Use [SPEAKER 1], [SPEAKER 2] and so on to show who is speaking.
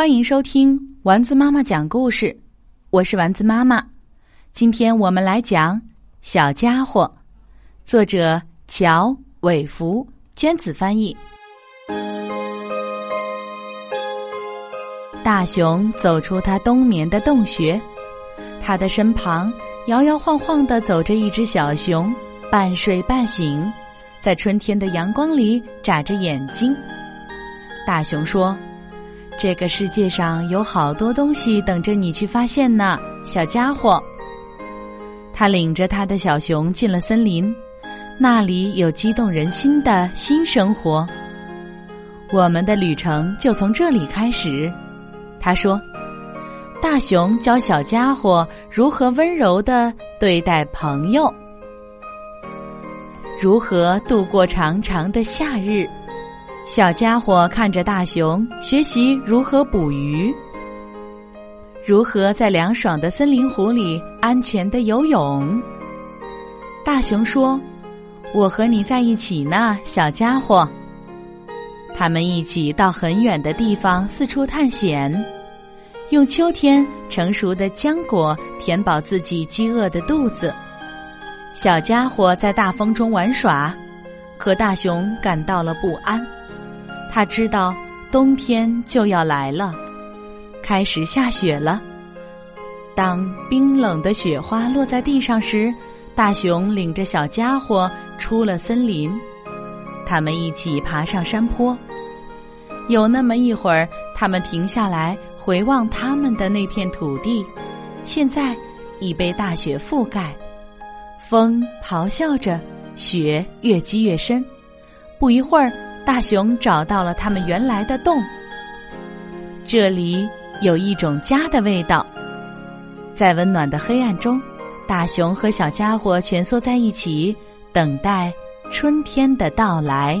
[SPEAKER 1] 欢迎收听丸子妈妈讲故事，我是丸子妈妈。今天我们来讲《小家伙》，作者乔伟福，娟子翻译。大熊走出他冬眠的洞穴，他的身旁摇摇晃晃的走着一只小熊，半睡半醒，在春天的阳光里眨着眼睛。大熊说：“这个世界上有好多东西等着你去发现呢，小家伙。”他领着他的小熊进了森林，那里有激动人心的新生活。我们的旅程就从这里开始，他说：“大熊教小家伙如何温柔的对待朋友，如何度过长长的夏日。”小家伙看着大熊学习如何捕鱼，如何在凉爽的森林湖里安全的游泳。大熊说：“我和你在一起呢，小家伙。”他们一起到很远的地方四处探险，用秋天成熟的浆果填饱自己饥饿的肚子。小家伙在大风中玩耍，可大熊感到了不安。他知道冬天就要来了，开始下雪了。当冰冷的雪花落在地上时，大熊领着小家伙出了森林。他们一起爬上山坡。有那么一会儿，他们停下来回望他们的那片土地，现在已被大雪覆盖。风咆哮着，雪越积越深。不一会儿。大熊找到了他们原来的洞。这里有一种家的味道。在温暖的黑暗中，大熊和小家伙蜷缩在一起，等待春天的到来。